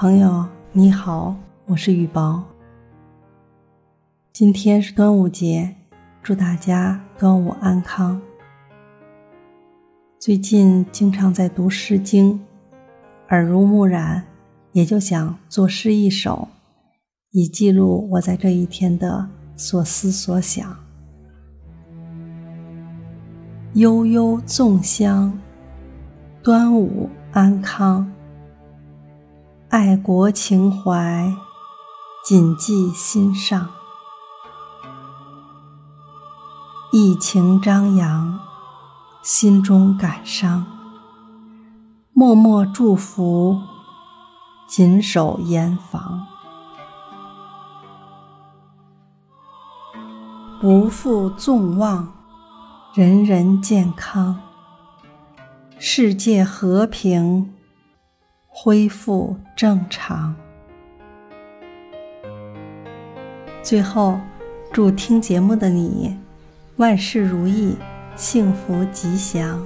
朋友你好，我是雨宝。今天是端午节，祝大家端午安康。最近经常在读《诗经》，耳濡目染，也就想作诗一首，以记录我在这一天的所思所想。悠悠粽香，端午安康。爱国情怀，谨记心上。疫情张扬，心中感伤。默默祝福，谨守严防，不负众望，人人健康，世界和平。恢复正常。最后，祝听节目的你万事如意，幸福吉祥。